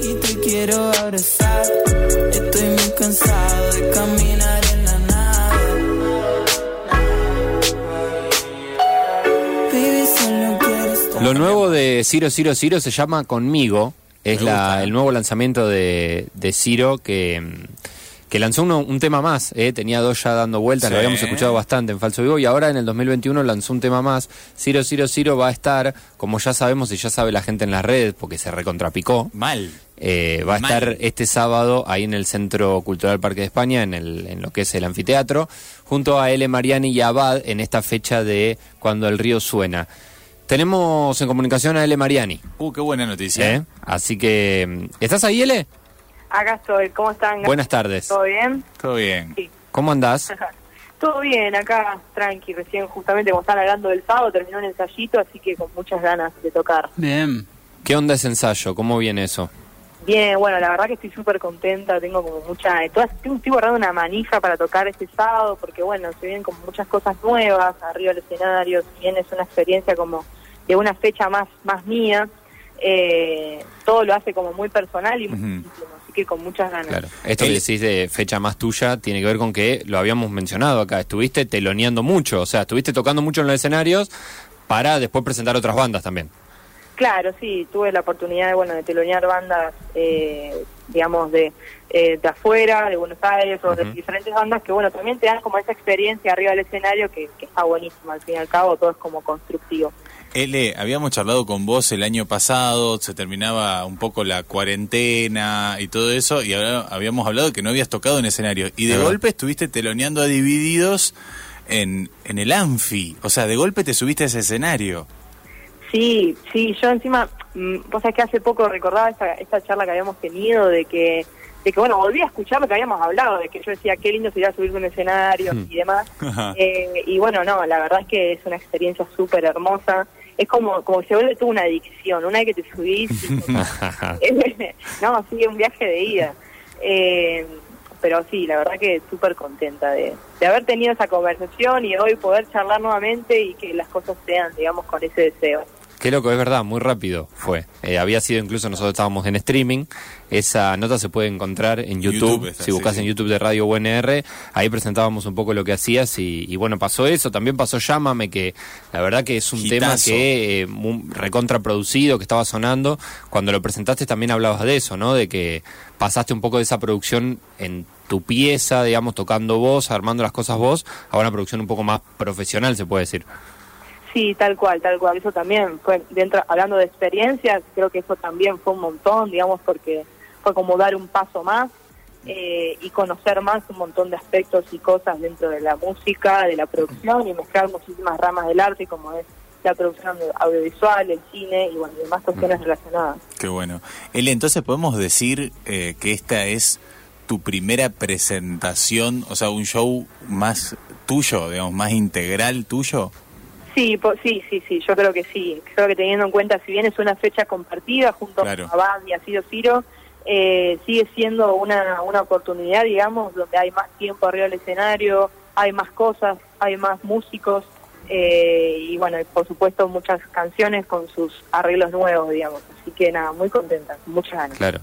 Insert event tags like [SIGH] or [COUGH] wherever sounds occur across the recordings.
Y te quiero abrazar. Estoy muy cansado de caminar en la nada. Baby, solo quiero estar. Lo nuevo de Ciro Ciro Ciro se llama Conmigo. Es la, el nuevo lanzamiento de, de Ciro que, mm, que lanzó uno- un tema más. eh, Tenía dos ya dando vueltas, lo habíamos escuchado bastante en Falso Vivo. Y ahora en el 2021 lanzó un tema más. Ciro Ciro Ciro va a estar, como ya sabemos y ya sabe la gente en las redes, porque se recontrapicó. Mal. Eh, va a Mal. estar este sábado ahí en el Centro Cultural Parque de España, en, el, en lo que es el anfiteatro, junto a L. Mariani y Abad en esta fecha de Cuando el río suena. Tenemos en comunicación a L. Mariani, Uh, qué buena noticia. ¿eh? así que... mm, ¿Estás ahí, L? Acá estoy, ¿cómo están? Buenas tardes. ¿Todo bien? Todo bien. Sí. ¿Cómo andás? [LAUGHS] Todo bien, acá tranqui, recién justamente como están hablando del sábado terminó un ensayito, así que con muchas ganas de tocar. Bien. ¿Qué onda ese ensayo? ¿Cómo viene eso? Bien, bueno, la verdad que estoy súper contenta, tengo como mucha... Todas, estoy, guardando una manija para tocar este sábado, porque bueno, se vienen como muchas cosas nuevas arriba del escenario, si bien es una experiencia como de una fecha más, más mía, eh, todo lo hace como muy personal y muy íntimo, que con muchas ganas. Claro. Esto que decís de fecha más tuya tiene que ver con que lo habíamos mencionado acá. Estuviste teloneando mucho, o sea, estuviste tocando mucho en los escenarios para después presentar otras bandas también. Claro, sí, tuve la oportunidad de, bueno, de telonear bandas, eh, digamos, de, eh, de afuera, de Buenos Aires, o de diferentes bandas que, bueno, también te dan como esa experiencia arriba del escenario que, que está buenísima, al fin y al cabo todo es como constructivo. L, habíamos charlado con vos el año pasado, se terminaba un poco la cuarentena y todo eso, y ahora habíamos hablado que no habías tocado en escenario. Y de golpe estuviste teloneando a Divididos en, en el Anfi. O sea, de golpe te subiste a ese escenario. Sí, sí, yo encima, mm, vos sabés que hace poco recordaba esta, esta charla que habíamos tenido de que, de que, bueno, volví a escuchar lo que habíamos hablado, de que yo decía qué lindo sería subirse a un escenario Hmm. y demás. [LAUGHS] Eh, y bueno, no, la verdad es que es una experiencia súper hermosa. Es como, como que se vuelve toda una adicción. Una vez que te subís, [LAUGHS] [LAUGHS] no, sí, un viaje de ida. Eh, pero sí, la verdad que súper contenta de, de haber tenido esa conversación y hoy poder charlar nuevamente y que las cosas sean, digamos, con ese deseo. Qué loco, es verdad, muy rápido fue. Eh, había sido incluso, nosotros estábamos en streaming. Esa nota se puede encontrar en YouTube. Si buscas sí, en. YouTube de Radio UNR, ahí presentábamos un poco lo que hacías. Y, y bueno, pasó eso. También pasó Llámame, que la verdad que es un tema que eh, recontraproducido, que estaba sonando. Cuando lo presentaste también hablabas de eso, ¿no? De que pasaste un poco de esa producción en tu pieza, digamos, tocando vos, armando las cosas vos, a una producción un poco más profesional, se puede decir. Sí, tal cual, tal cual. Eso también fue, dentro, hablando de experiencias, creo que eso también fue un montón, digamos, porque fue como dar un paso más eh, y conocer más un montón de aspectos y cosas dentro de la música, de la producción y mezclar muchísimas ramas del arte, como es la producción audio- audiovisual, el cine y bueno, demás cuestiones relacionadas. Qué bueno. L, entonces podemos decir eh, que esta es tu primera presentación, o sea, un show más tuyo, digamos, más integral tuyo. Sí, po- sí, sí, sí, yo creo que sí. Creo que teniendo en cuenta, si bien es una fecha compartida junto Claro. a Bad y a Ciro Ciro, eh, sigue siendo una, una oportunidad, digamos, donde hay más tiempo arriba del escenario, hay más cosas, hay más músicos eh, y bueno, por supuesto muchas canciones con sus arreglos nuevos, digamos. Así que nada, muy contenta, con muchas ganas. Claro.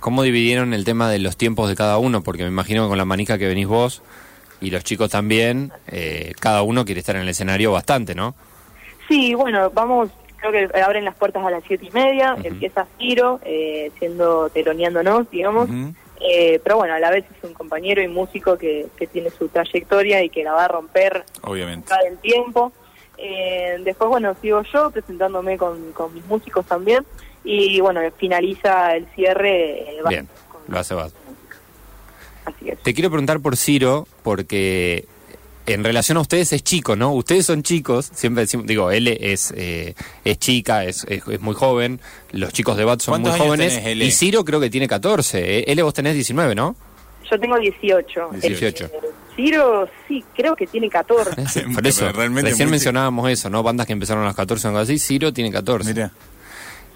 ¿Cómo dividieron el tema de los tiempos de cada uno? Porque me imagino que con la manija que venís vos y los chicos también, eh, cada uno quiere estar en el escenario bastante, ¿no? Sí, bueno, vamos, creo que abren las puertas a las siete y media, Ujú. empieza Ciro, eh, siendo teloneándonos, digamos. Eh, pero bueno, a la vez es un compañero y músico que, que tiene su trayectoria y que la va a romper Obviamente. cada el tiempo. Eh, después, bueno, sigo yo presentándome con, con mis músicos también. Y bueno, finaliza el cierre. eh, Bien, con- lo hace. Así es. Te quiero preguntar por Ciro, porque en relación a ustedes es chico, ¿no? Ustedes son chicos, siempre decimos, digo, él es, eh, es chica, es, es, es muy joven, los chicos de BAT son muy ¿Cuántos años jóvenes, tenés, y Ciro creo que tiene 14, eh, L vos tenés 19, ¿no? Yo tengo 18. 18. Eh, Ciro, sí, creo que tiene 14. [LAUGHS] Por eso, realmente recién mencionábamos eso, ¿no? Bandas que empezaron a los 14 o algo así, Ciro tiene 14. Mira.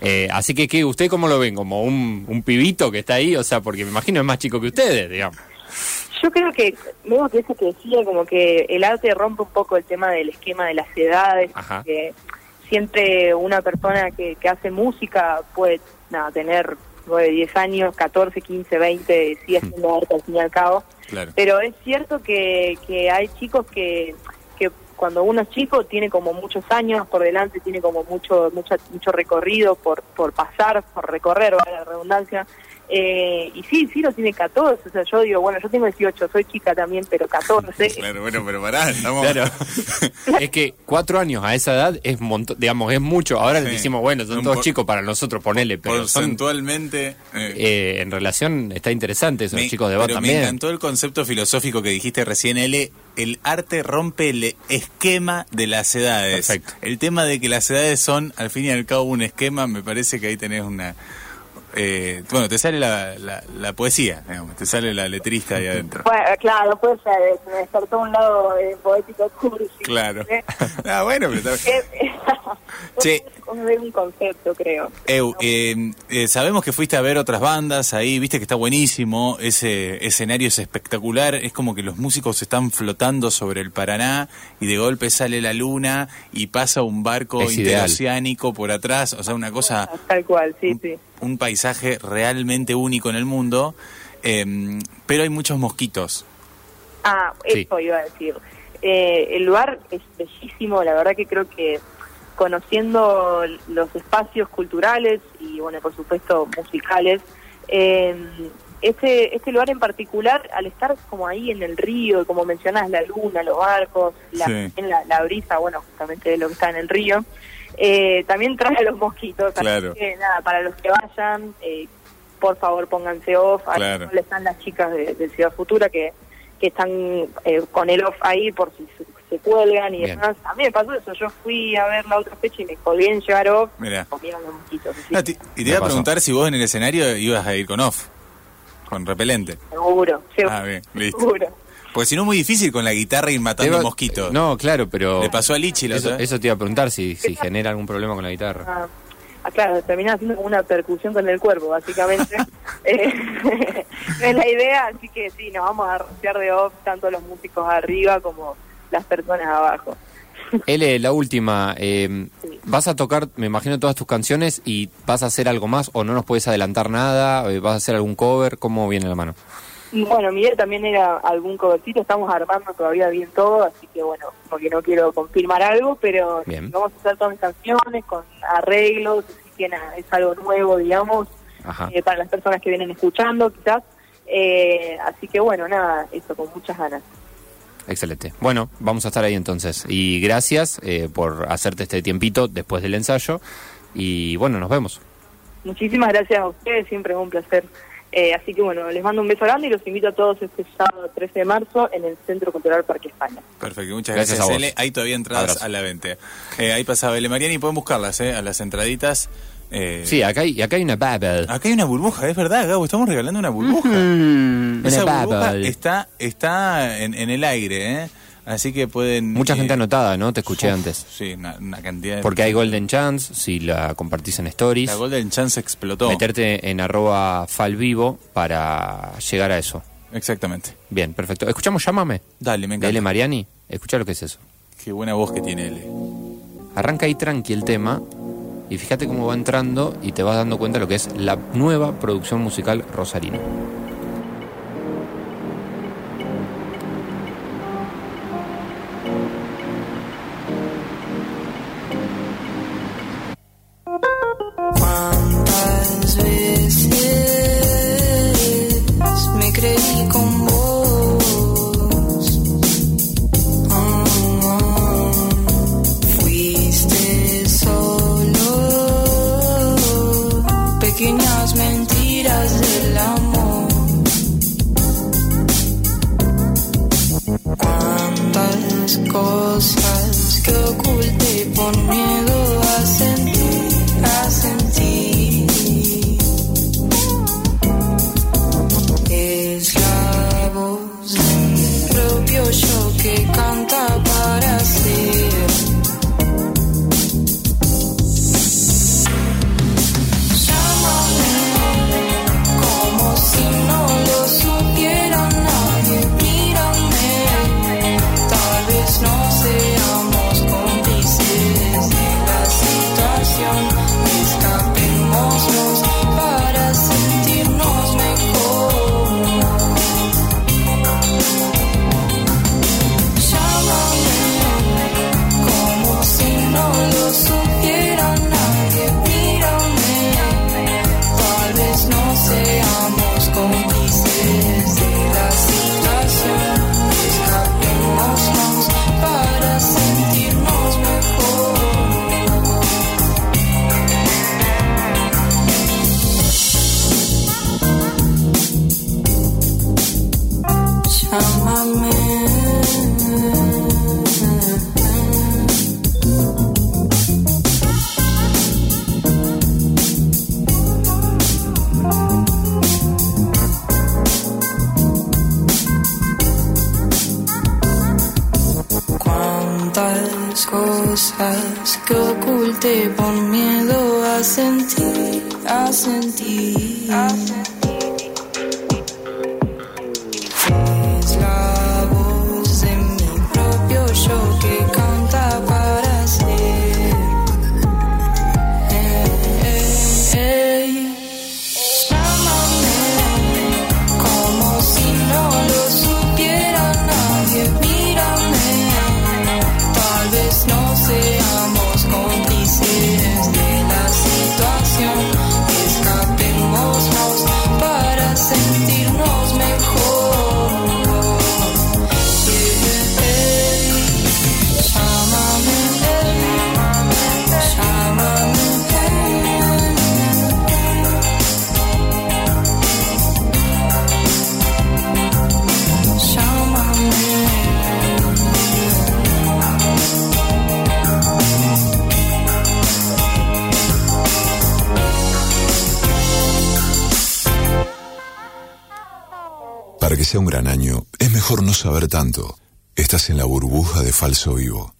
Eh, así que, ¿qué, ¿usted cómo lo ven? ¿Como un, un pibito que está ahí? O sea, porque me imagino es más chico que ustedes, digamos. Yo creo que, luego que eso que decía, como que el arte rompe un poco el tema del esquema de las edades, Ajá. que siempre una persona que, que hace música puede nada, tener 9, 10 años, 14, 15, 20, sigue haciendo arte al fin y al cabo. Claro. Pero es cierto que, que hay chicos que, que cuando uno es chico tiene como muchos años por delante, tiene como mucho mucho, mucho recorrido por, por pasar, por recorrer, vale la redundancia. Eh, y sí, sí, lo tiene 14. O sea, yo digo, bueno, yo tengo 18, soy chica también, pero 14. [LAUGHS] Claro, bueno, pero pará, estamos... Claro. [LAUGHS] es que cuatro años a esa edad es montón, digamos, es mucho. Ahora Sí. decimos, bueno, son Un todos por- chicos para nosotros, ponele, pero son, Porcentualmente... eh, eh, en relación está interesante eso, me- los chicos de pero también. me encantó el concepto filosófico que dijiste recién, L. El arte rompe el esquema de las edades. Perfecto. El tema de que las edades son, al fin y al cabo, un esquema, me parece que ahí tenés una... eh, bueno, te sale la, la, la poesía, digamos, te sale la letrista ahí adentro. Bueno, claro, puede ser, eh, me despertó un lado eh, poético cursi. Claro. ¿eh? [LAUGHS] ah, bueno, pero está- [LAUGHS] Un concepto, creo. Eu, eh, eh, sabemos que fuiste a ver otras bandas ahí, viste que está buenísimo, ese escenario es espectacular, es como que los músicos están flotando sobre el Paraná y de golpe sale la luna y pasa un barco Es ideal. interoceánico por atrás, o sea, una cosa, Tal cual, sí, sí. un paisaje realmente único en el mundo, eh, pero hay muchos mosquitos. Ah, Sí. eso iba a decir. Eh, el lugar es bellísimo, la verdad que creo que conociendo los espacios culturales y, bueno, por supuesto, musicales, eh, este, este lugar en particular, al estar como ahí en el río, como mencionas, la luna, los barcos, la, Sí. la, la brisa, bueno, justamente lo que está en el río, eh, también trae a los mosquitos. así que, nada, para los que vayan, eh, por favor pónganse off. Ahí Claro. están las chicas de, de Ciudad Futura que, que están eh, con el off ahí por si se, cuelgan y Bien. demás. A mí me pasó eso, yo fui a ver la otra fecha y me colgué en llegar off, comieron los mosquitos. Ah, y te Me iba a preguntar si vos en el escenario ibas a ir con off, con repelente. Seguro, seguro. Ah, bien, listo. seguro. Porque si no es muy difícil con la guitarra ir matando Eva- mosquitos. No, claro, pero... Le pasó a Lichi la Eso, otra vez. eso te iba a preguntar si, si genera algún problema con la guitarra. Ah, ah, claro, terminás haciendo como una percusión con el cuerpo, básicamente. [LAUGHS] [LAUGHS] Eh, [LAUGHS] es la idea, así que sí, nos vamos a rociar de off tanto los músicos arriba como las personas abajo. L, la última, eh, Sí. ¿vas a tocar, me imagino, todas tus canciones y vas a hacer algo más o no nos puedes adelantar nada? Eh, ¿Vas a hacer algún cover? ¿Cómo viene la mano? Bueno, mi idea también era algún covercito, estamos armando todavía bien todo, así que bueno, porque no quiero confirmar algo, pero Bien. vamos a hacer todas mis canciones con arreglos, así que nada, es algo nuevo, digamos, eh, para las personas que vienen escuchando quizás. Eh, así que bueno, nada, eso, con muchas ganas. Excelente. Bueno, vamos a estar ahí entonces. Y gracias eh, por hacerte este tiempito después del ensayo. Y bueno, nos vemos. Muchísimas gracias a ustedes, siempre es un placer. Eh, así que bueno, les mando un beso grande y los invito a todos este sábado 13 de marzo en el Centro Cultural Parque España. Perfecto, muchas Gracias gracias, a vos. L. Hay todavía entradas Abrazo. a la venta. Eh, ahí pasaba L. Mariani, pueden buscarlas, eh, a las entraditas. Eh, Sí, acá hay, acá hay una bubble. Acá hay una burbuja, es verdad, Gabo, estamos regalando una burbuja. Mm, Esa una burbuja bubble. está, está en, en el aire, ¿eh? Así que pueden... Mucha eh, gente anotada, ¿no? Te escuché uf, antes. Sí, una, una cantidad de... Porque hay Golden Chance, si la compartís en Stories. La Golden Chance explotó. Meterte en arroba falvivo para llegar a eso. Exactamente. Bien, perfecto. ¿Escuchamos Llámame? Dale, me De L. encanta. Mariani. Escucha lo que es eso. Qué buena voz que tiene L. Arranca ahí tranqui el tema y fíjate cómo va entrando y te vas dando cuenta de lo que es la nueva producción musical rosarino. paz que oculté por miedo. Cuántas cosas que oculté por miedo a sentir, a sentir. A sentir. Para que sea un gran año, es mejor no saber tanto. Estás en la burbuja de falso vivo.